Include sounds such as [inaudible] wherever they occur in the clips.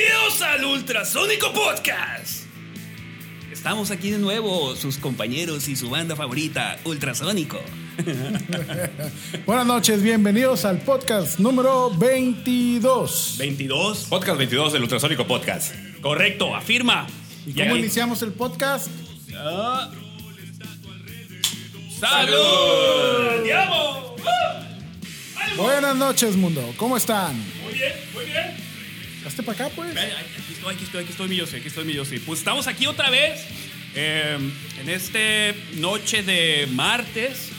Bienvenidos al Ultrasónico Podcast. Estamos aquí de nuevo, sus compañeros y su banda favorita, Ultrasónico. [laughs] Buenas noches, bienvenidos al podcast número 22. 22. Podcast 22 del Ultrasónico Podcast. Correcto, afirma. ¿Y Ya- cómo iniciamos el podcast? Ah. ¡Salud! ¡Diablo! Buenas noches, mundo. ¿Cómo están? Muy bien, muy bien. Hazte para acá, pues. Aquí estoy, aquí estoy, aquí estoy, mi Yossi, aquí estoy, mi Yossi. Pues estamos aquí otra vez eh, en este noche de martes.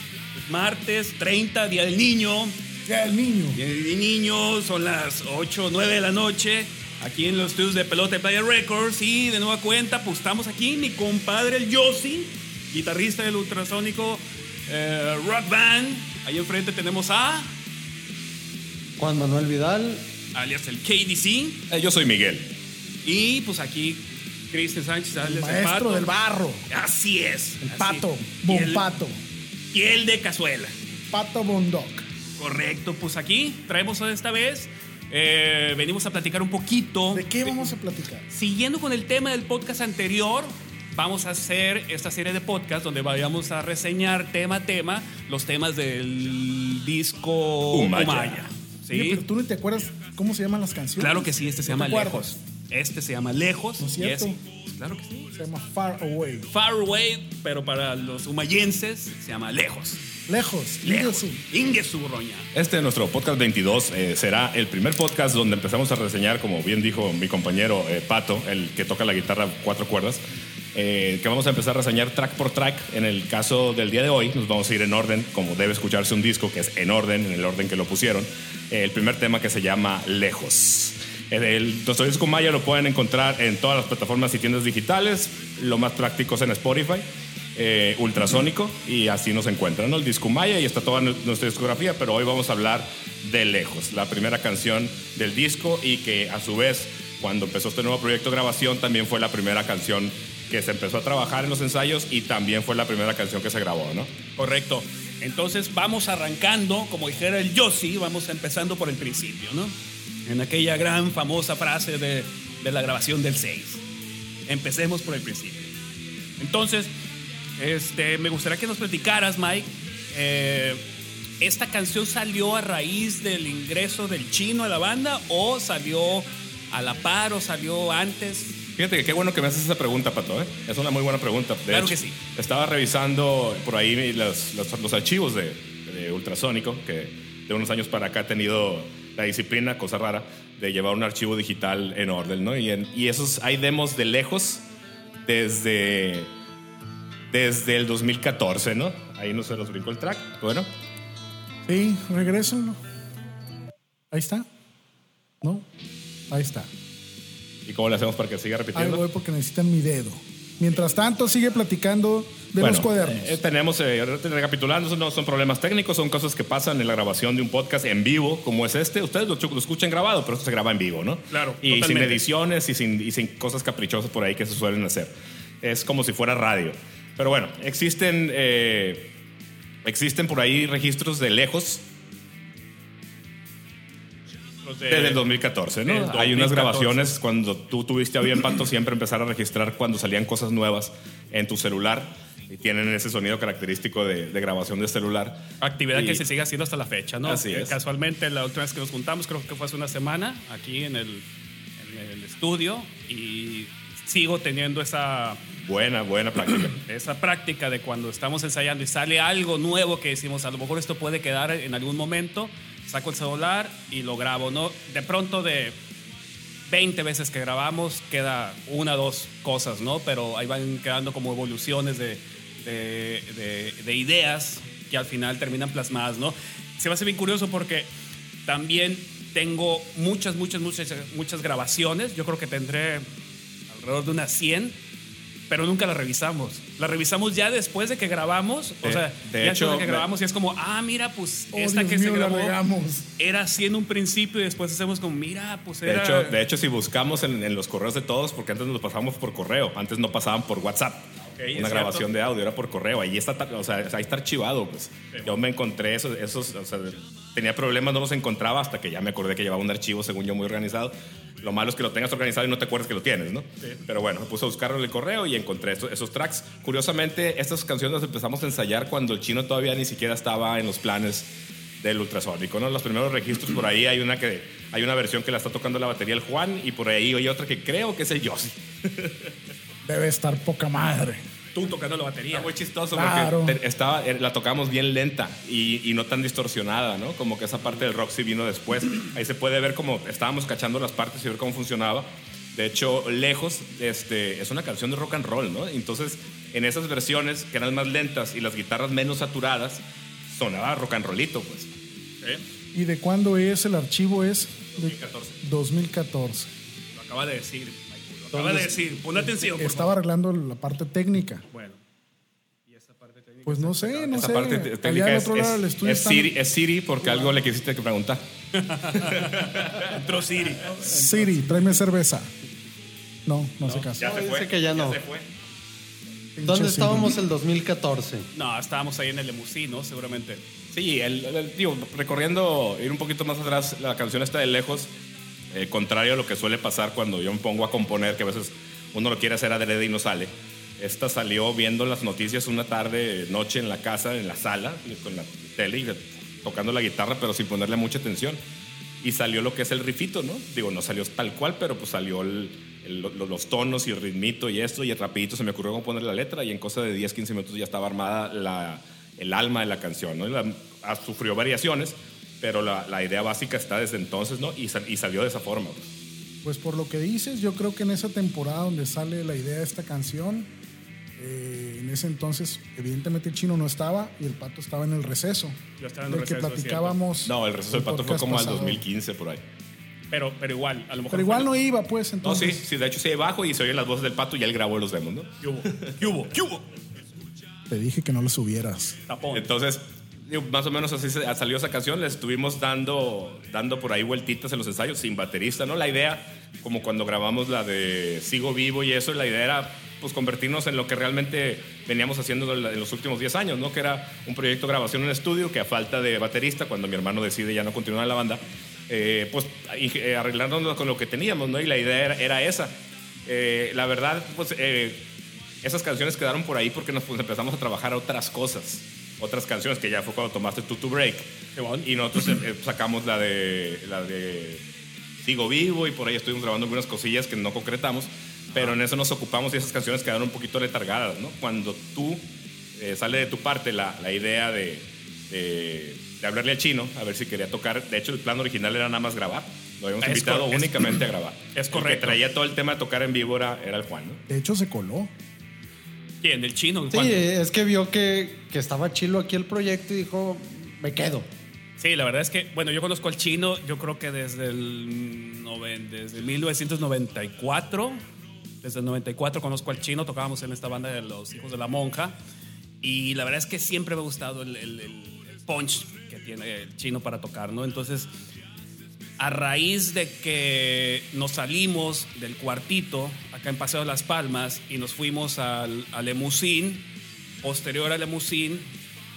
Martes 30, Día del Niño. Ya, el niño. Día del Niño, son las 8 o 9 de la noche. Aquí en los estudios de Pelota y Playa Records. Y de nueva cuenta, pues estamos aquí. Mi compadre, el Yossi, guitarrista del ultrasónico eh, Rock Band. Ahí enfrente tenemos a, Juan Manuel Vidal, alias el KDC. Eh, yo soy Miguel. Y pues aquí, Cristian Sánchez, alias el Maestro Pato. del barro. Así es. El así. pato. Piel- Bompato. Piel de cazuela. Pato Bondoc. Correcto, pues aquí traemos esta vez. eh, venimos a platicar un poquito. ¿De qué vamos a platicar? Siguiendo con el tema del podcast anterior, vamos a hacer esta serie de podcast donde vayamos a reseñar tema a tema los temas del disco Umaya. Umaya. ¿Sí? Oye, pero tú no te acuerdas cómo se llaman las canciones. Claro que sí, este se ¿No llama? Lejos. Este se llama Lejos. ¿No es cierto? claro que sí. Se llama Far Away. Far Away, pero para los humayenses se llama Lejos. Lejos. Lejos. Ingesu. Ingesu, Roña. Este, nuestro podcast 22, eh, será el primer podcast donde empezamos a reseñar, como bien dijo mi compañero eh, Pato, el que toca la guitarra cuatro cuerdas, eh, que vamos a empezar a reseñar track por track. En el caso del día de hoy, nos vamos a ir en orden, como debe escucharse un disco, que es en orden, en el orden que lo pusieron. Eh, el primer tema que se llama Lejos. El, nuestro disco Maya lo pueden encontrar en todas las plataformas y tiendas digitales. Lo más práctico es en Spotify. eh, ultrasónico y así nos encuentran, ¿no? El disco Maya y está toda nu- nuestra discografía, pero hoy vamos a hablar de Lejos, la primera canción del disco y que a su vez cuando empezó este nuevo proyecto de grabación también fue la primera canción que se empezó a trabajar en los ensayos y también fue la primera canción que se grabó, ¿no? Correcto. Entonces vamos arrancando, como dijera el Yossi, vamos empezando por el principio, ¿no? En aquella gran famosa frase de, de la grabación del 6. Empecemos por el principio. Entonces, este, me gustaría que nos platicaras, Mike. eh, ¿Esta canción salió a raíz del ingreso del chino a la banda o salió a la par o salió antes? Fíjate que qué bueno que me haces esa pregunta, Pato. ¿eh? Es una muy buena pregunta. De Claro hecho, que sí. Estaba revisando por ahí los, los- los archivos de, de Ultrasónico, que de unos años para acá ha tenido la disciplina, cosa rara, de llevar un archivo digital en orden, ¿no? Y, en- y esos hay demos de lejos desde, desde el 2014, ¿no? Ahí no se los brincó el track. Bueno, Sí, regrésenlo. Ahí está. ¿No? Ahí está. ¿Y cómo le hacemos para que siga Ahí repitiendo? voy porque necesitan mi dedo. Mientras tanto, sigue platicando de Bueno, los cuadernos. eh, tenemos, eh, recapitulando, no son problemas técnicos, son cosas que pasan en la grabación de un podcast en vivo, como es este. Ustedes lo, lo escuchan grabado, pero esto se graba en vivo, ¿no? Claro, Y sin totalmente. ediciones y sin, y sin cosas caprichosas por ahí que se suelen hacer. Es como si fuera radio. Pero bueno, existen, eh, existen por ahí registros de lejos Los de- desde el 2014, ¿no? del Hay unas 2014. grabaciones cuando tú tuviste a bien, Pato, siempre empezar a registrar cuando salían cosas nuevas en tu celular y tienen ese sonido característico de, de grabación de celular. Actividad Y- que se sigue haciendo hasta la fecha, ¿no? Así es. Casualmente, la última vez que nos juntamos, creo que fue hace una semana, aquí en el, en el estudio, y sigo teniendo esa, Buena, buena práctica. [clears throat] esa práctica de cuando estamos ensayando y sale algo nuevo que decimos, a lo mejor esto puede quedar en algún momento, saco el celular y lo grabo, ¿no? De pronto de 20 veces que grabamos, queda una o dos cosas, ¿no? Pero ahí van quedando como evoluciones de- de ideas que al final terminan plasmadas, ¿no? Se me hace bien curioso porque también tengo muchas, muchas, muchas, muchas grabaciones. Yo creo que tendré alrededor de unas 100 pero nunca la revisamos. La revisamos ya después de que grabamos. O De- sea, de ya hecho, después de que grabamos y es como, ah, mira, pues Oh, esta Dios que se mío, grabó era así en un principio y después hacemos como, mira, pues De era. hecho, de hecho, si buscamos en, en los correos de todos, porque antes nos lo pasamos por correo, antes no pasaban por WhatsApp. una cierto. grabación de audio era por correo, ahí está, o sea, ahí está archivado, pues. Yo me encontré esos, esos o sea, tenía problemas, no los encontraba hasta que ya me acordé que llevaba un archivo, según yo, muy organizado. Lo malo es que lo tengas organizado y no te acuerdas que lo tienes, ¿no? Pero bueno, me puse a buscarlo en el correo y encontré esos, esos tracks. Curiosamente, estas canciones las empezamos a ensayar cuando el chino todavía ni siquiera estaba en los planes del ultrasónico, ¿no? Los primeros registros por ahí hay una que hay una versión que la está tocando la batería el Juan y por ahí hay otra que creo que es el Yossi. Debe estar poca madre. Tú tocando la batería. Está muy chistoso Claro. porque estaba, eh, la tocamos bien lenta y, y no tan distorsionada, ¿no? Como que esa parte del rock sí vino después. [clears throat] Ahí se puede ver cómo estábamos cachando las partes y ver cómo funcionaba. De hecho, Lejos este, es una canción de rock and roll, ¿no? Entonces, en esas versiones que eran más lentas y las guitarras menos saturadas, sonaba rock and rollito, pues. ¿Y de cuándo es el archivo? Es de 2014. 2014. Lo acaba de decir, acaba de decir. Pon atención, por Estaba favor. arreglando la parte técnica. Bueno. Y esa parte técnica. Pues no sé, no Esa sé. parte Allá técnica al es, otro lado es- es Siri, es Siri porque algo le quisiste que preguntar. [laughs] Entró Siri. Siri, tráeme cerveza. No, no, hace caso. Ya se dice fue. que ya no. se fue. ¿Dónde estábamos el 2014? No, estábamos ahí en el Lemusí, ¿no? Seguramente. Sí, el, el- digo, recorriendo, ir un poquito más atrás, la canción está de lejos, eh, contrario a lo que suele pasar cuando yo me pongo a componer, que a veces uno lo quiere hacer adrede y no sale. Esta salió viendo las noticias una tarde, noche en la casa, en la sala, con la tele y tocando la guitarra, pero sin ponerle mucha atención. Y salió lo que es el rifito, ¿no? Digo, no salió tal cual, pero pues salió el- el- lo- los tonos y el ritmito y esto, y rapidito se me ocurrió cómo poner la letra, y en cosa de 10, 15 minutos ya estaba armada el alma de la canción, ¿no? Y la- ah, sufrió variaciones, pero la, la idea básica está desde entonces, ¿no? Y, sal- y salió de esa forma. pues. Pues por lo que dices, yo creo que en esa temporada donde sale la idea de esta canción, eh, en ese entonces, evidentemente el chino no estaba y el pato estaba en el receso. Yo estaba en el del que receso, es platicábamos. No, el receso del pato fue como al pasado. 2015 por ahí. Pero, pero igual, a lo mejor. Pero igual no iba, pues, No, entonces. sí, sí, de hecho sí, bajo y se oyen las voces del pato y él grabó los demos, ¿no? ¿Qué hubo? ¿Qué hubo? ¿Qué hubo? Te dije que no lo subieras. Tapón. Entonces, más o menos así se- salió esa canción. Le estuvimos dando, dando por ahí vueltitas en los ensayos sin baterista, ¿no? La idea, como cuando grabamos la de Sigo Vivo y eso, la idea era pues convertirnos en lo que realmente veníamos haciendo en los últimos 10 años, ¿no? Que era un proyecto de grabación en estudio que a falta de baterista, cuando mi hermano decide ya no continuar en la banda, eh, pues eh, arreglándonos con lo que teníamos, ¿no? Y la idea era, era esa. Eh, la verdad, pues eh, esas canciones quedaron por ahí porque nos pues, empezamos a trabajar otras cosas, otras canciones que ya fue cuando tomaste tú tu break. Y nosotros eh, eh, sacamos la de, la de Sigo Vivo y por ahí estuvimos grabando algunas cosillas que no concretamos, pero en eso nos ocupamos y esas canciones quedaron un poquito letargadas, ¿no? Cuando tú eh, sale de tu parte la, la idea de, de, de hablarle al chino a ver si quería tocar, de hecho el plan original era nada más grabar, lo habíamos Es invitado únicamente a grabar. es El correcto. que traía todo el tema de tocar en vivo era, era el Juan, ¿no? De hecho, se coló. ¿Quién? ¿El chino? Sí, ¿Cuándo? es que vio que, que estaba chilo aquí el proyecto y dijo, me quedo. Sí, la verdad es que, bueno, yo conozco al chino, yo creo que desde el noven- desde 1994, desde el 94 conozco al chino, tocábamos en esta banda de los Hijos de la Monja, y la verdad es que siempre me ha gustado el, el- el punch que tiene el chino para tocar, ¿no? Entonces, a raíz de que nos salimos del cuartito acá en Paseo de las Palmas y nos fuimos al, a Lemusín, posterior a Lemusín,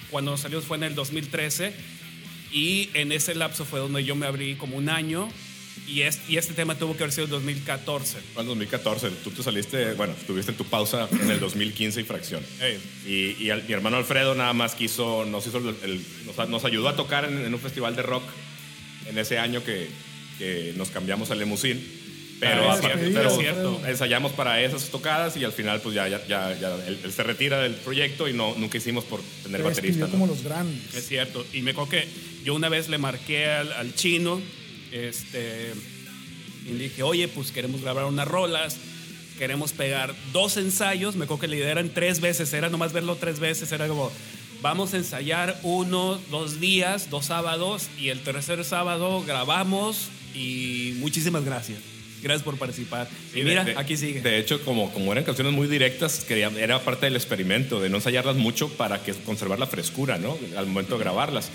cuando nos salimos fue en el 2013 y en ese lapso fue donde yo me abrí como un año y, es, y este tema tuvo que haber sido el 2014. Fue en 2014, tú te saliste, bueno, estuviste en tu pausa en el 2015 y fracción. Ey. Y, y al- mi hermano Alfredo nada más quiso, nos, hizo el- el- nos, nos ayudó a tocar en, en un festival de rock en ese año que, que nos cambiamos al Lemusín. Pero, Ah, es aparte- cierto, pero es cierto. ensayamos para esas tocadas y al final pues ya, ya, ya, ya él, él se retira del proyecto y no, nunca hicimos por tener Te baterista. ¿no? como los grandes. Es cierto. Y me acuerdo que yo una vez le marqué al, al chino este, y le dije, oye, pues queremos grabar unas rolas, queremos pegar dos ensayos. Me acuerdo que la idea eran tres veces, era nomás verlo tres veces. Era como, vamos a ensayar uno, dos días, dos sábados, y el tercer sábado grabamos y muchísimas gracias. Gracias por participar. y mira, de- aquí sigue. De hecho, como, como eran canciones muy directas, quería, era parte del experimento, de no ensayarlas mucho para que conservar la frescura, ¿no? Al momento de grabarlas.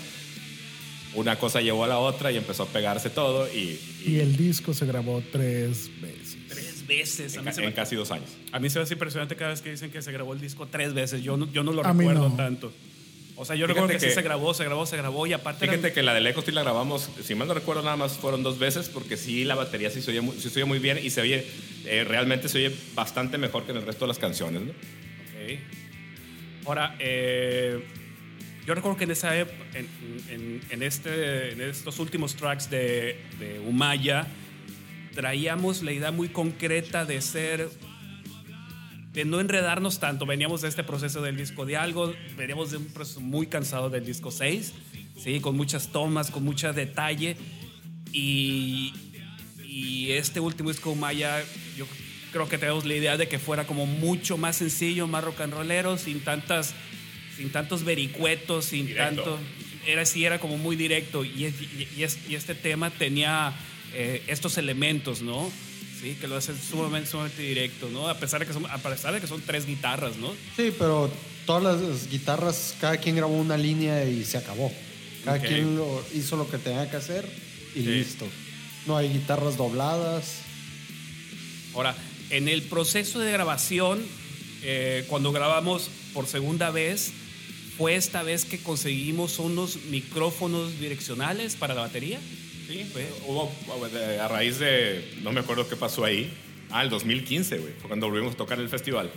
Una cosa llevó a la otra y empezó a pegarse todo y, y Y el disco se grabó tres veces. tres veces. A en, mí, en me, casi dos años. a mí se me hace impresionante cada vez que dicen que se grabó el disco tres veces. Yo no, yo no lo A recuerdo no. tanto. O sea, yo Fíjate recuerdo que, que- sí se grabó, se grabó, se grabó y aparte eran- Fíjate que la de Lejos sí la grabamos, si mal no recuerdo, nada más fueron dos veces, porque sí la batería sí se oye muy, sí se oye muy bien y se oye, eh, realmente se oye bastante mejor que en el resto de las canciones, ¿no? Ok. Ahora, eh, yo recuerdo que en esa en- en este, en estos últimos tracks de, de Umaya, traíamos la idea muy concreta de ser, de no enredarnos tanto. Veníamos de este proceso del disco de algo, veníamos de un proceso muy cansado del disco 6, ¿sí? con muchas tomas, con mucho detalle. Y, y este último disco Umaya, yo creo que tenemos la idea de que fuera como mucho más sencillo, más rock and rollero, sin tantas, sin tantos vericuetos, sin Directo. tanto. Era así, era como muy directo. Y, y- y este tema tenía eh, estos elementos, ¿no? Sí, que lo hace sumamente, sumamente directo, ¿no? A pesar de que son, a pesar de que son tres guitarras, ¿no? Sí, pero todas las guitarras, cada quien grabó una línea y se acabó. Cada Ok. quien lo- hizo lo que tenía que hacer y Sí. listo. No hay guitarras dobladas. Ahora, en el proceso de grabación, eh, cuando grabamos por segunda vez, fue esta vez que conseguimos unos micrófonos direccionales para la batería. Sí, hubo, a raíz de, no me acuerdo qué pasó ahí, ah, el 2015, güey, fue cuando volvimos a tocar en el festival.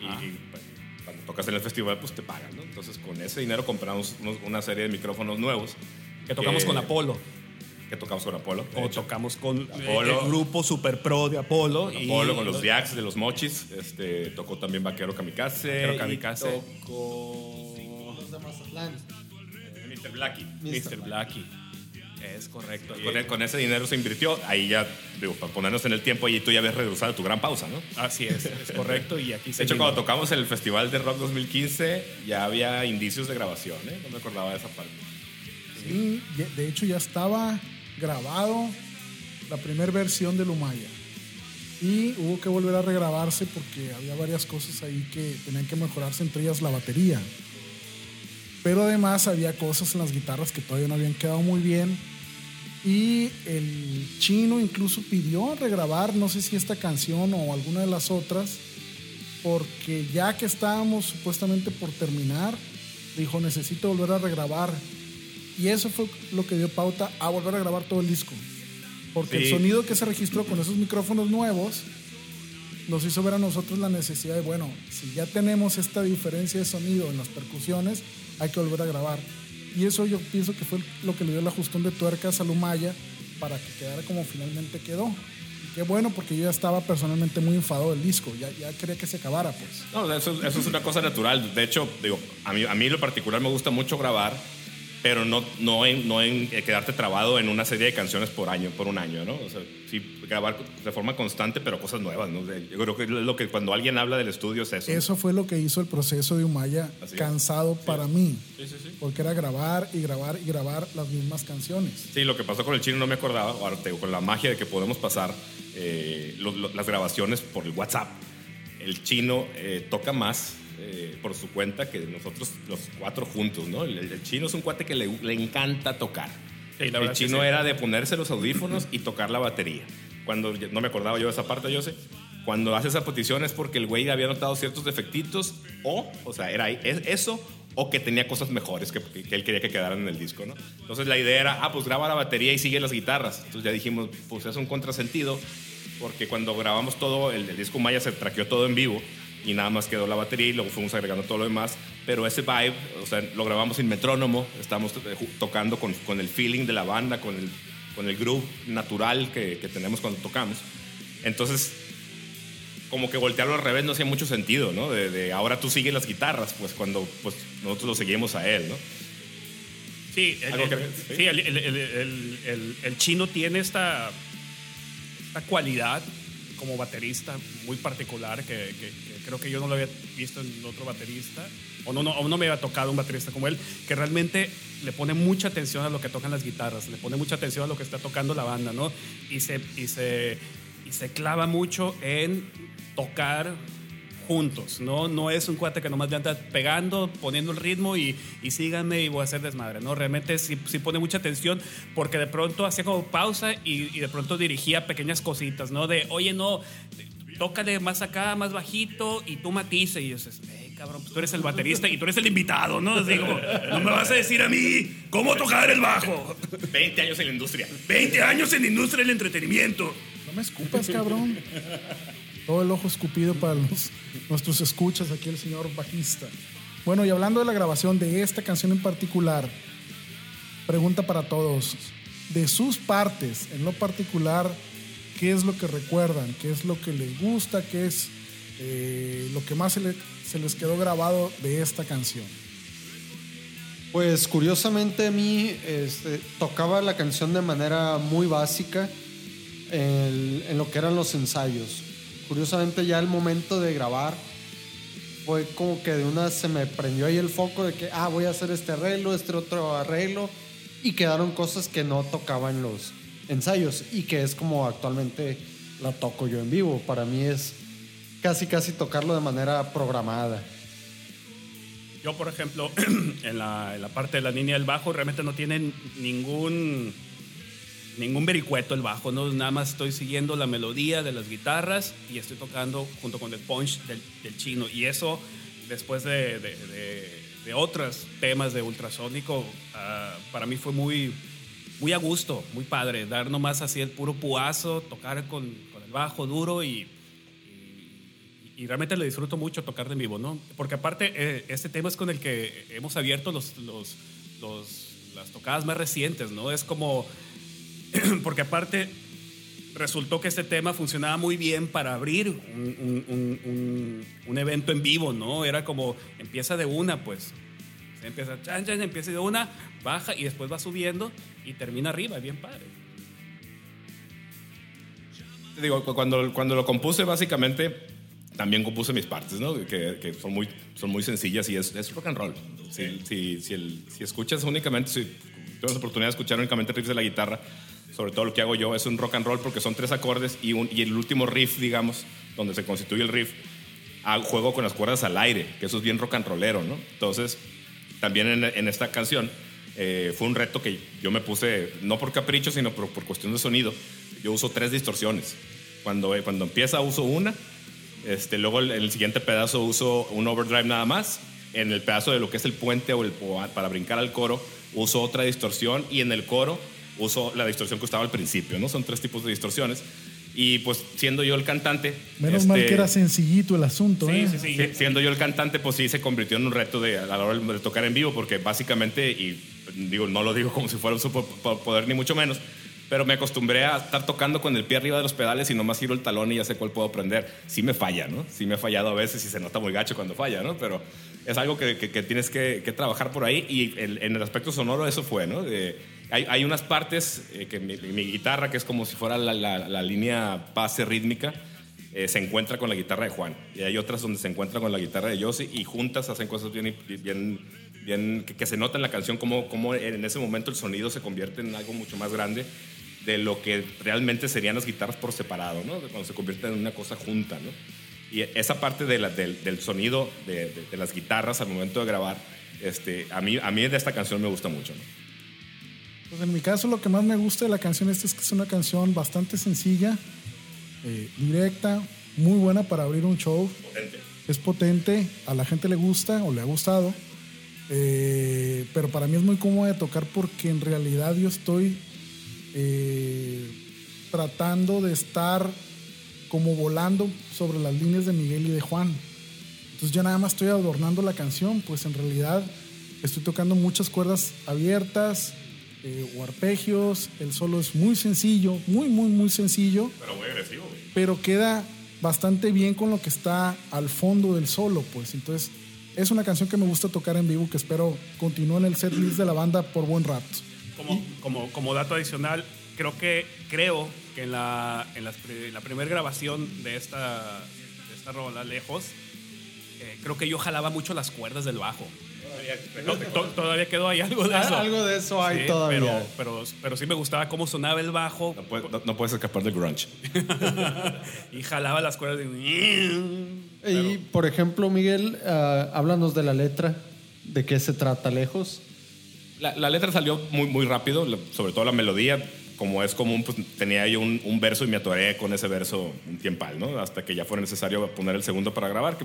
Y, y, pues, cuando tocas en el festival, pues te pagan, ¿no? Entonces con ese dinero compramos unos- una serie de micrófonos nuevos. Que tocamos con Apolo. Que tocamos con Apolo. O hecho. tocamos con eh, Apolo. el grupo Super Pro de Apolo. y- Apolo con los Diax de los Mochis. Este, tocó también Vaquero Kamikaze. Vaquero y Kamikaze. Tocó Los de Mazatlán. Mr. Blackie. Mr. Blackie. Es correcto. Con, con ese dinero se invirtió. Ahí ya, digo, para ponernos en el tiempo, ahí tú ya habías reducido tu gran pausa, ¿no? Así es, es correcto. Y aquí De hecho, cuando tocamos el Festival de Rock 2015, ya había indicios de grabación, ¿eh? No me acordaba de esa parte. Sí, de hecho ya estaba grabado la primera versión de Lumaya. Y hubo que volver a regrabarse porque había varias cosas ahí que tenían que mejorarse, entre ellas la batería. Pero además había cosas en las guitarras que todavía no habían quedado muy bien. Y el chino incluso pidió regrabar, no sé si esta canción o alguna de las otras, porque ya que estábamos supuestamente por terminar, dijo necesito volver a regrabar. Y eso fue lo que dio pauta a volver a grabar todo el disco. Porque el Sí. sonido que se registró con esos micrófonos nuevos nos hizo ver a nosotros la necesidad de, bueno, si ya tenemos esta diferencia de sonido en las percusiones, hay que volver a grabar. Y eso yo pienso que fue lo que le dio el ajustón de tuercas a Lumaya para que quedara como finalmente quedó. Qué bueno, porque yo ya estaba personalmente muy enfadado del disco, ya, ya quería que se acabara, pues. No, eso, eso es una cosa natural. De hecho, digo, a mí, a mí lo particular me gusta mucho grabar, pero no, no, en, no en quedarte trabado en una serie de canciones por año, por un año, ¿no? O sea, sí, grabar de forma constante, pero cosas nuevas, ¿no? Yo creo que lo que cuando alguien habla del estudio es eso. Eso fue lo que hizo el proceso de Umaya Así es. cansado para mí, Sí, sí, sí. porque era grabar y grabar y grabar las mismas canciones. Sí, lo que pasó con el chino no me acordaba, ahora te digo, con la magia de que podemos pasar eh, lo- lo- las grabaciones por el WhatsApp. El chino eh, toca más eh, por su cuenta que nosotros los cuatro juntos, ¿no? El, el chino es un cuate que le, le encanta tocar. Sí, el chino sí. era de ponerse los audífonos y tocar la batería. Cuando no me acordaba yo de esa parte, yo sé. Cuando hace esa petición es porque el güey había notado ciertos defectitos o, o sea, era es- eso o que tenía cosas mejores que, que él quería que quedaran en el disco, ¿no? Entonces la idea era, ah, pues graba la batería y sigue las guitarras. Entonces ya dijimos, pues es un contrasentido porque cuando grabamos todo, el, el disco Maya se traqueó todo en vivo y nada más quedó la batería y luego fuimos agregando todo lo demás. Pero ese vibe, o sea, lo grabamos sin metrónomo, estamos eh, tocando con, con el feeling de la banda, con el, con el groove natural que, que tenemos cuando tocamos. Entonces, como que voltearlo al revés no hacía mucho sentido, ¿no? De, de ahora tú sigues las guitarras, pues cuando pues, nosotros lo seguimos a él, ¿no? Sí, el, ¿Algo el-? Sí. sí, el, el- el- el- el- el chino tiene esta, esta cualidad como baterista muy particular que, creo que yo no lo había visto en otro baterista o no, no, o no me había tocado un baterista como él, que realmente le pone mucha atención a lo que tocan las guitarras, le pone mucha atención a lo que está tocando la banda, ¿no? Y se, y se, y se clava mucho en tocar juntos, ¿no? No es un cuate que nomás le anda pegando, poniendo el ritmo y, y síganme y voy a hacer desmadre, ¿no? Realmente sí, sí pone mucha atención porque de pronto hacía como pausa y, y de pronto dirigía pequeñas cositas, ¿no? De, oye, no, tócale más acá, más bajito y tú matices y yo dices, "Ey, cabrón, pues tú eres el baterista y tú eres el invitado, ¿no? Digo, no me vas a decir a mí cómo tocar el bajo. 20 años en la industria. 20 años en la industria del entretenimiento. No me escupas, cabrón. Todo el ojo escupido para los, nuestros escuchas, aquí el señor bajista. Bueno, y hablando de la grabación de esta canción en particular, pregunta para todos. De sus partes, en lo particular, ¿qué es lo que recuerdan? ¿Qué es lo que les gusta? ¿Qué es eh, lo que más se, le- se les quedó grabado de esta canción? Pues curiosamente a mí este, tocaba la canción de manera muy básica en lo que eran los ensayos. Curiosamente ya el momento de grabar fue como que de una se me prendió ahí el foco de que, ah, voy a hacer este arreglo, este otro arreglo, y quedaron cosas que no tocaba en los ensayos y que es como actualmente la toco yo en vivo. Para mí es casi, casi tocarlo de manera programada. Yo, por ejemplo, [clears throat] en la, en la parte de la línea del bajo, realmente no tiene ningún, ningún vericueto el bajo, ¿no? Nada más estoy siguiendo la melodía de las guitarras y estoy tocando junto con el punch del, del chino. Y eso, después de, de, de- de otros temas de ultrasónico, ah, para mí fue muy, muy a gusto, muy padre. Dar nomás así el puro puazo, tocar con, con el bajo duro y, y realmente le disfruto mucho tocar de vivo, ¿no? Porque aparte, eh, este tema es con el que hemos abierto los, los, los- las tocadas más recientes, ¿no? Es como, [clears throat] porque aparte resultó que este tema funcionaba muy bien para abrir un, un- un- un- evento en vivo, ¿no? Era como, empieza de una, pues. Empieza, chan, chan, empieza de una, baja y después va subiendo y termina arriba, bien padre. Te Digo, cu- cuando, cuando lo compuse, básicamente, también compuse mis partes, ¿no? Que, que son, muy, son muy sencillas y es, es rock and roll. Si, si, si, el- si escuchas únicamente, si tienes la oportunidad de escuchar únicamente riffs de la guitarra, sobre todo lo que hago yo es un rock and roll porque son tres acordes y, el último riff, digamos, donde se constituye el riff, juego con las cuerdas al aire, que eso es bien rock and rollero, ¿no? Entonces, también en, en esta canción eh, fue un reto que yo me puse, no por capricho, sino por, cuestión de sonido. Yo uso tres distorsiones. Cuando, eh, cuando empieza uso una, este, luego el, el siguiente pedazo uso un overdrive nada más. En el pedazo de lo que es el puente o, para brincar al coro uso otra distorsión y en el coro uso la distorsión que estaba al principio, ¿no? Son tres tipos de distorsiones. Y pues siendo yo el cantante... Menos mal este, que era sencillito el asunto, Sí, ¿eh? sí, sí. Sí, siendo yo el cantante, pues sí se convirtió en un reto de, a la hora de tocar en vivo, porque básicamente, y digo, no lo digo como si fuera un superpoder ni mucho menos, pero me acostumbré a estar tocando con el pie arriba de los pedales y nomás giro el talón y ya sé cuál puedo prender. Sí me falla, ¿no? Sí me ha fallado a veces y se nota muy gacho cuando falla, ¿no? Pero es algo que, que- que tienes que, que trabajar por ahí y el- en el aspecto sonoro eso fue, ¿no? De- hay, hay unas partes eh, que mi, mi guitarra, que es como si fuera la, la- la línea base rítmica, eh, se encuentra con la guitarra de Juan. Y hay otras donde se encuentra con la guitarra de Yossi y juntas hacen cosas bien, bien, bien que, que se nota en la canción como, como en ese momento el sonido se convierte en algo mucho más grande de lo que realmente serían las guitarras por separado, ¿no? Cuando se convierten en una cosa junta, ¿no? Y esa parte de la- del, del sonido de, de- de las guitarras al momento de grabar, este, a, mí, a mí de esta canción me gusta mucho, ¿no? Pues en mi caso lo que más me gusta de la canción esta es que es una canción bastante sencilla, eh, directa, muy buena para abrir un show. Potente. Es potente, a la gente le gusta o le ha gustado, eh, pero para mí es muy cómodo de tocar porque en realidad yo estoy eh, tratando de estar como volando sobre las líneas de Miguel y de Juan. Entonces yo nada más estoy adornando la canción, pues en realidad estoy tocando muchas cuerdas abiertas eh, o arpegios. El solo es muy sencillo, muy, muy, muy sencillo, Pero muy agresivo, güey. pero queda bastante bien con lo que está al fondo del solo, pues. Entonces es una canción que me gusta tocar en vivo, que espero continúe en el set list de la banda por buen rato. Como, como, como dato adicional, creo que, creo que en la, en la primera grabación de esta, de esta rola, Lejos, eh, creo que yo jalaba mucho las cuerdas del bajo. To- to- Todavía quedó ahí algo de Ah, eso. algo de eso hay Sí, todavía. Pero, pero, pero sí me gustaba cómo sonaba el bajo No, puedes, no- no puedes escapar del grunge. [laughs] y jalaba las cuerdas. de- Y por ejemplo, Miguel, ah, háblanos de la letra, de qué se trata lejos. La, la letra salió muy, muy rápido, sobre todo la melodía. Como es común, pues tenía yo un, un verso y me atoré con ese verso un tiempal, ¿no? Hasta que ya fue necesario poner el segundo para grabar. Que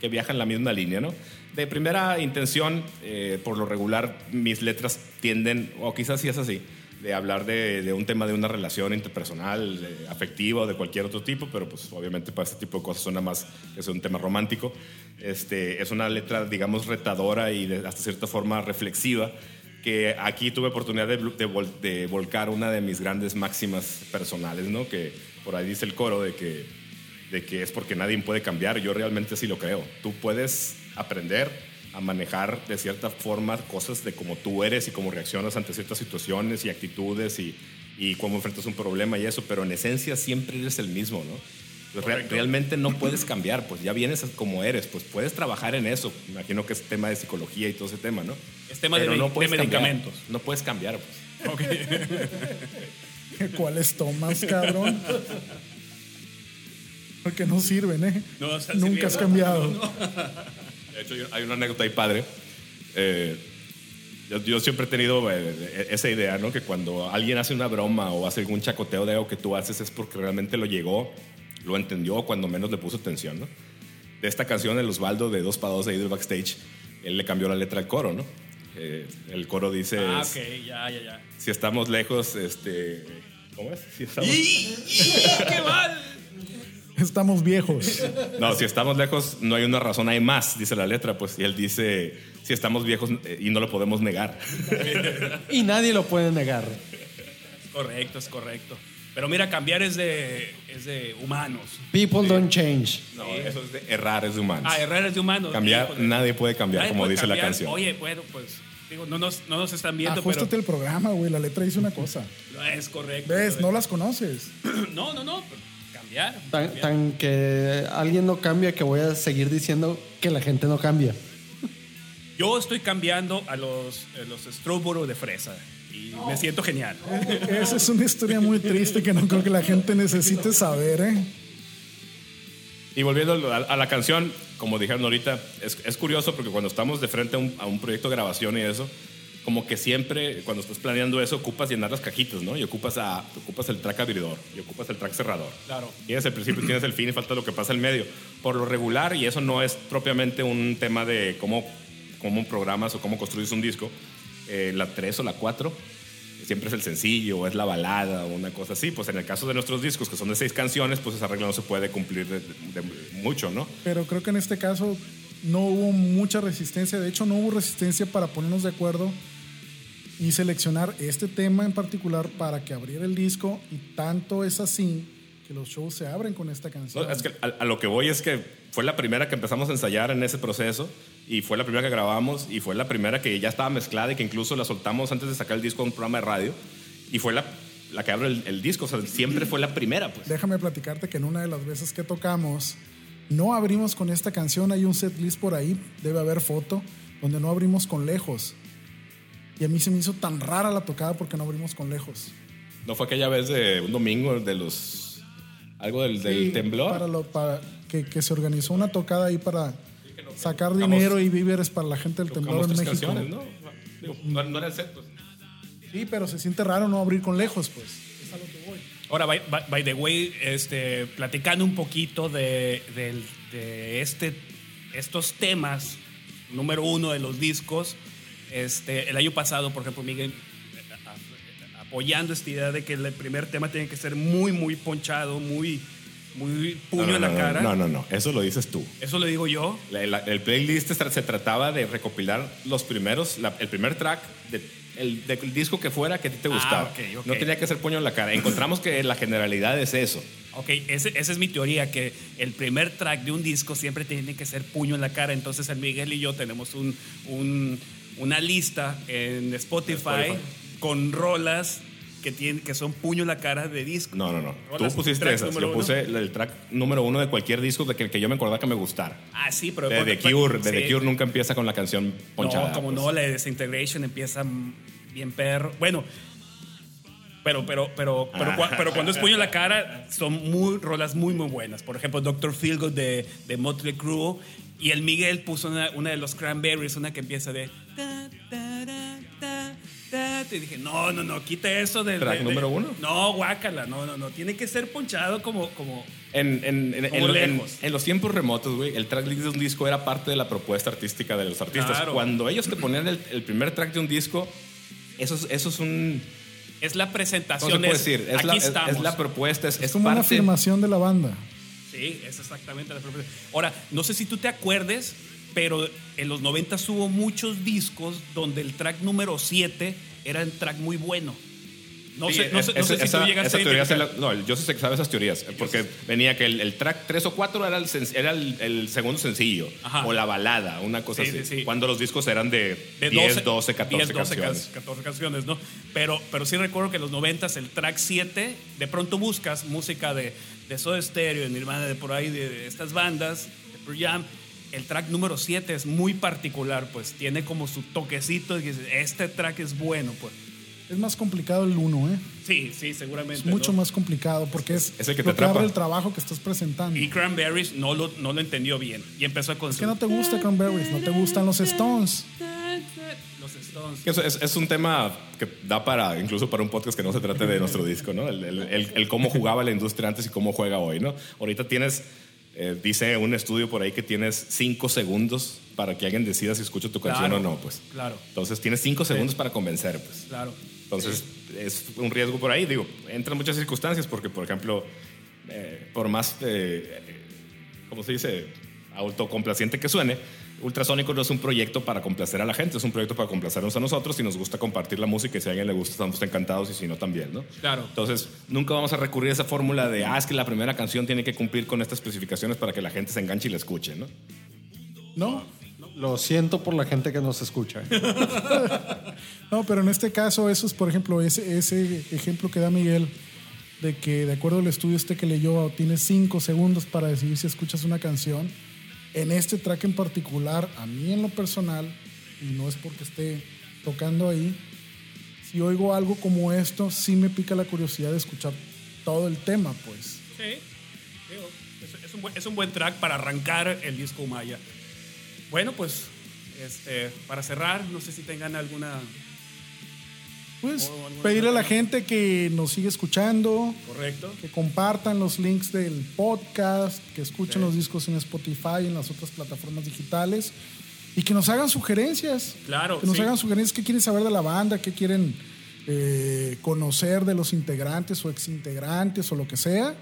que viaja en la misma línea, ¿no? De primera intención, eh, por lo regular, mis letras tienden, o quizás sí es así, de hablar de, de un tema de una relación interpersonal, afectiva o de cualquier otro tipo, pero pues obviamente para este tipo de cosas suena más que es un tema romántico. Este, es una letra, digamos, retadora y de, hasta cierta forma reflexiva, que aquí tuve oportunidad de, de vol- de volcar una de mis grandes máximas personales, ¿no? Que por ahí dice el coro de que, de que es porque nadie puede cambiar. Yo realmente sí lo creo. Tú puedes aprender a manejar de cierta forma cosas de cómo tú eres y cómo reaccionas ante ciertas situaciones y actitudes y, y cómo enfrentas un problema y eso, pero en esencia siempre eres el mismo, ¿no? Re- Correcto. realmente no puedes cambiar, pues ya vienes como eres, pues puedes trabajar en eso. Imagino que es tema de psicología y todo ese tema, ¿no? Es tema de Pero de puedes cambiar. medicamentos. No puedes cambiar, pues. ¿Cuáles tomas, cabrón? Porque no sirven, ¿eh? No, o sea, Nunca has cambiado. [laughs] De hecho, hay una anécdota ahí padre. Eh, yo, yo siempre he tenido eh, esa idea, ¿no? Que cuando alguien hace una broma o hace algún chacoteo de algo que tú haces es porque realmente lo llegó, lo entendió cuando menos le puso atención, ¿no? De esta canción, el Osvaldo de Dos para Dos de ahí del backstage, él le cambió la letra al coro, ¿no? Eh, el coro dice, Ah, ok, ya, ya, ya. si estamos lejos, este... ¿Cómo es? Si estamos- ¡Y! ¡Y! ¡Qué mal! Estamos viejos. No, si estamos lejos, no hay una razón, hay más, dice la letra, pues. Y él dice, si estamos viejos eh, y no lo podemos negar. [laughs] Y nadie lo puede negar. Es correcto, es correcto. Pero mira, cambiar es de, es de humanos. People don't change. No, eso es de errar, es de humanos. Ah, errar es de humanos. Cambiar, Híjole. nadie puede cambiar, Nadie como puede dice la canción. Oye, bueno, pues, digo, no nos, no nos están viendo, Ajustate el programa, güey. La letra dice una cosa. pero no, es correcto. ¿Ves? correcto. No las conoces. [clears throat] No, no, no, pero cambiar. Tan, que alguien no cambia que voy a seguir diciendo que la gente no cambia. Yo estoy cambiando a los, los de fresa y me siento genial. [laughs] Esa es una historia muy triste que no creo que la gente necesite saber, ¿eh? Y volviendo a, a la canción, como dijeron ahorita, es, es curioso porque cuando estamos de frente a un, a un proyecto de grabación y eso, como que siempre cuando estás planeando eso ocupas llenar las cajitas, ¿no? Y ocupas, a, ocupas el track abridor y ocupas el track cerrador. Claro. Tienes el principio, tienes el fin y falta lo que pasa en medio. Por lo regular, y eso no es propiamente un tema de cómo, cómo programas o cómo construyes un disco, eh, la 3 o la 4 siempre es el sencillo o es la balada o una cosa así. Pues en el caso de nuestros discos, que son de seis canciones, pues esa regla no se puede cumplir de, de mucho, ¿no? Pero creo que en este caso no hubo mucha resistencia. De hecho, no hubo resistencia para ponernos de acuerdo y seleccionar este tema en particular para que abriera el disco. Y tanto es así que los shows se abren con esta canción. No, es que a, a lo que voy es que fue la primera que empezamos a ensayar en ese proceso y fue la primera que grabamos y fue la primera que ya estaba mezclada y que incluso la soltamos antes de sacar el disco a un programa de radio y fue la, la que abre el, el disco, o sea, siempre fue la primera, pues. Déjame platicarte que en una de las veces que tocamos, no abrimos con esta canción. Hay un set list por ahí, debe haber foto, donde no abrimos con lejos. Y a mí se me hizo tan rara la tocada porque no abrimos con lejos. No fue aquella vez de un domingo de los... Algo del, del Sí, temblor. Para lo, para que, que se organizó una tocada ahí para sacar tocamos- dinero y víveres para la gente del temblor en México. canciones, ¿no? Digo, no, no era el set, pues. Sí, pero se siente raro no abrir con lejos, pues. Es a lo que voy. Ahora, by, by- by the way, este, platicando un poquito de, del- de este, estos temas, número uno de los discos, este, el año pasado, por ejemplo, Miguel, apoyando esta idea de que el primer tema tiene que ser muy, muy ponchado, muy, muy puño no, no, en la no, cara. No, no, no, eso lo dices tú. Eso lo digo yo. La- la- el playlist se tra- se trataba de recopilar los primeros, la- el primer track de, el, del disco que fuera que a ti te Ah, gustaba. ok, ok. No tenía que ser puño en la cara. Encontramos que la generalidad es eso. Ok, ese- esa es mi teoría, que el primer track de un disco siempre tiene que ser puño en la cara. Entonces, el Miguel y yo tenemos un, un- una lista en Spotify, Spotify. con rolas que, tienen, que son puño la cara de disco. No, no, no. Rolas, Tú pusiste esas. Yo puse el track número uno de cualquier disco de que, el que yo me acordaba que me gustara. Ah, sí, pero... De The Cure. De The. Cure nunca empieza con la canción ponchada. No, como pues. no, la de Disintegration empieza bien perro. Bueno, pero, pero, pero, pero, pero cuando es puño en la cara, son muy, rolas muy, muy buenas. Por ejemplo, Dr. Feelgood de, de Motley Crue. Y el Miguel puso una, una de los Cranberries, una que empieza de. Ta, ta, ra, ta, ta, 7. Y dije, no, no, no, quite eso del. ¿Track de- número uno? No, guácala, no, no, no. Tiene que ser ponchado como. como En, en- en- Como en- en- lejos. en los tiempos remotos, güey, el tracklist de un disco era parte de la propuesta artística de los artistas. Claro. Cuando ellos te ponían el, el primer track de un disco, eso es, eso es un... es la ¿Cómo presentación. se puede es, decir? Es aquí la, es- estamos. es la propuesta, es, Es una parte... afirmación de la banda. Sí, es exactamente la propuesta. Ahora, no sé si tú te acuerdes, pero en los 90 hubo muchos discos donde el track número 7 era un track muy bueno. No Sí, sé, no es- sé, no esa- sé si esa- tú llegaste esa a teoría la- no, yo sé que sabes esas teorías, porque venía que el, el track 3 o 4 era el, era el, el segundo sencillo, Ajá. o la balada, una cosa Sí, así. sí. Cuando los discos eran de, de 10, 12, 14 10, 12 canciones. ca- 14 canciones, ¿no? Pero, pero sí recuerdo que en los 90 el track 7, de pronto buscas música de, de Soda Stereo, de Nirvana, de por ahí, de, de estas bandas, de Pearl Jam. El track número 7 es muy particular, pues tiene como su toquecito este track es bueno, pues. Es más complicado el uno, ¿eh? Sí, sí, seguramente. Es mucho ¿no? más complicado porque es, Es el que lo te que abre atrapa. el trabajo que estás presentando. Y Cranberries no lo, no lo entendió bien y empezó con Es que no te gusta Cranberries, no te gustan los Stones. los Stones. Eso Es, es un tema que da para, incluso para un podcast que no se trate de nuestro disco, ¿no? El, el- el- el cómo jugaba la industria antes y cómo juega hoy, ¿no? Ahorita tienes, eh, dice un estudio por ahí que tienes cinco segundos para que alguien decida si escucha tu canción Claro, o no, pues. claro. Entonces tienes cinco segundos para convencer, pues. Claro. Entonces es un riesgo por ahí, digo, entran muchas circunstancias porque, por ejemplo, eh, por más, eh, eh, ¿cómo se dice? Autocomplaciente que suene, Ultrasónico no es un proyecto para complacer a la gente, es un proyecto para complacernos a nosotros y nos gusta compartir la música y si a alguien le gusta estamos encantados y si no también, ¿no? Claro. Entonces nunca vamos a recurrir a esa fórmula de, ah, es que la primera canción tiene que cumplir con estas especificaciones para que la gente se enganche y la escuche, ¿no? No, Lo siento por la gente que nos escucha. [laughs] no, pero en este caso, eso es, por ejemplo, ese, ese ejemplo que da Miguel, de que de acuerdo al estudio este que leyó, tienes cinco segundos para decidir si escuchas una canción. En este track en particular, a mí en lo personal, y no es porque esté tocando ahí, si oigo algo como esto, sí me pica la curiosidad de escuchar todo el tema, pues. Sí, es, es un buen, es un buen track para arrancar el disco Maya. Bueno, pues este, para cerrar, no sé si tengan alguna Pues pedirle a la gente que nos siga escuchando, correcto. que compartan los links del podcast, que escuchen los discos en Spotify y en las otras plataformas digitales y que nos hagan sugerencias. Claro, Que nos sí. hagan sugerencias, qué quieren saber de la banda, qué quieren eh, conocer de los integrantes o exintegrantes o lo que sea.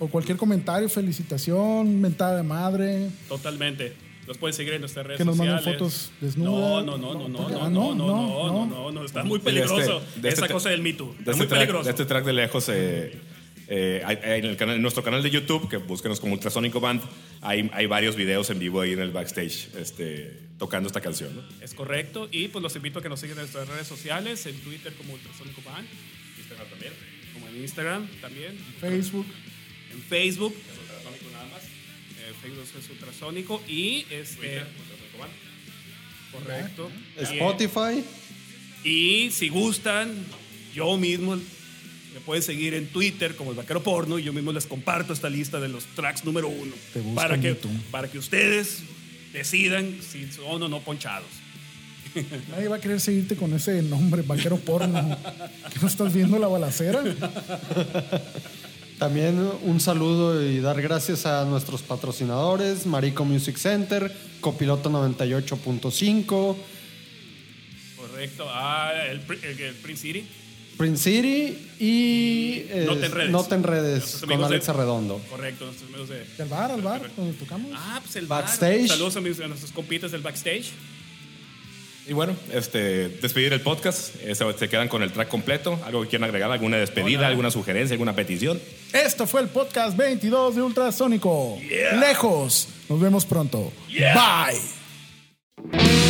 O cualquier comentario, felicitación, mentada de madre. Totalmente. Los pueden seguir en nuestras redes Que nos manden sociales. fotos desnudas. No, no, no, no, no, Ah, no, no, no, no, no, no. no, no, está muy este- peligroso. este Esa cosa del Me Too. Está este, muy peligroso. de este track de lejos, eh, eh, en, el canal- en nuestro canal de YouTube, que búsquenos como Ultrasónico Band, hay, hay varios videos en vivo ahí en el backstage este, tocando esta canción. ¿no? Es correcto. Y pues los invito a que nos sigan en nuestras redes sociales, en Twitter como Ultrasónico Band, Instagram también, como en Instagram también, Facebook. en Facebook, Facebook es Ultrasónico y este. Correcto. Spotify. Y si gustan, yo mismo me pueden seguir en Twitter como el Vaquero Porno y yo mismo les comparto esta lista de los tracks número uno. Para que, YouTube. para que ustedes decidan si son o no ponchados. [laughs] Nadie va a querer seguirte con ese nombre, vaquero porno. [laughs] ¿Que no estás viendo la balacera? [laughs] También un saludo y dar gracias a nuestros patrocinadores, Marico Music Center, Copiloto 98.5, Correcto. Ah, el, el, el Prince City. Prince City y eh, No te enredes. No Nuestros con amigos de- Alex Arredondo. Correcto, nuestros amigos de. Al bar, al bar, donde tocamos. Ah, pues el Backstage. bar. Saludos a, mis- a nuestros compitas del backstage. Y bueno, este, despedir el podcast. eh, se, quedan con el track completo. ¿Algo que quieran agregar? ¿Alguna despedida? Hola. ¿Alguna sugerencia? ¿Alguna petición? Esto fue el podcast 22 de Ultrasónico. Yeah. Lejos. Nos vemos pronto. Yeah. Bye.